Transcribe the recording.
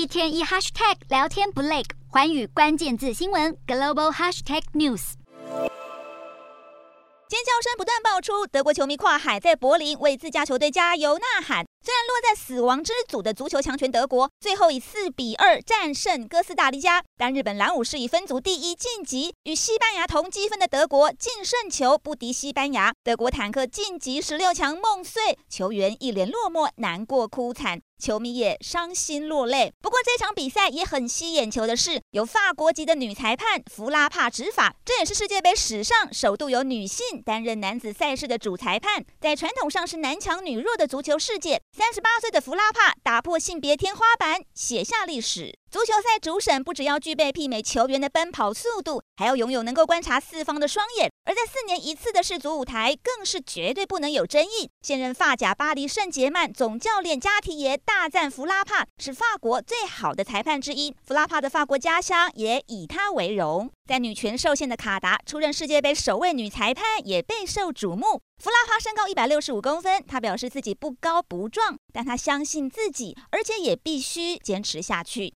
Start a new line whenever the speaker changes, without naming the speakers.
一天一 hashtag 聊天不累，环宇关键字新闻 global hashtag news。
尖叫声不断爆出，德国球迷跨海在柏林为自家球队加油呐喊。虽然落在死亡之组的足球强权德国，最后以四比二战胜哥斯达黎加，但日本蓝武士以分组第一晋级，与西班牙同积分的德国净胜球不敌西班牙，德国坦克晋级十六强梦碎，球员一脸落寞，难过哭惨。球迷也伤心落泪。不过这场比赛也很吸眼球的是，有法国籍的女裁判弗拉帕执法，这也是世界杯史上首度有女性担任男子赛事的主裁判。在传统上是男强女弱的足球世界，三十八岁的弗拉帕打破性别天花板，写下历史。足球赛主审不只要具备媲美球员的奔跑速度，还要拥有能够观察四方的双眼。而在四年一次的世足舞台，更是绝对不能有争议。现任法甲巴黎圣杰曼总教练加提耶大赞弗拉帕是法国最好的裁判之一，弗拉帕的法国家乡也以他为荣。在女权受限的卡达，出任世界杯首位女裁判也备受瞩目。弗拉帕身高一百六十五公分，她表示自己不高不壮，但她相信自己，而且也必须坚持下去。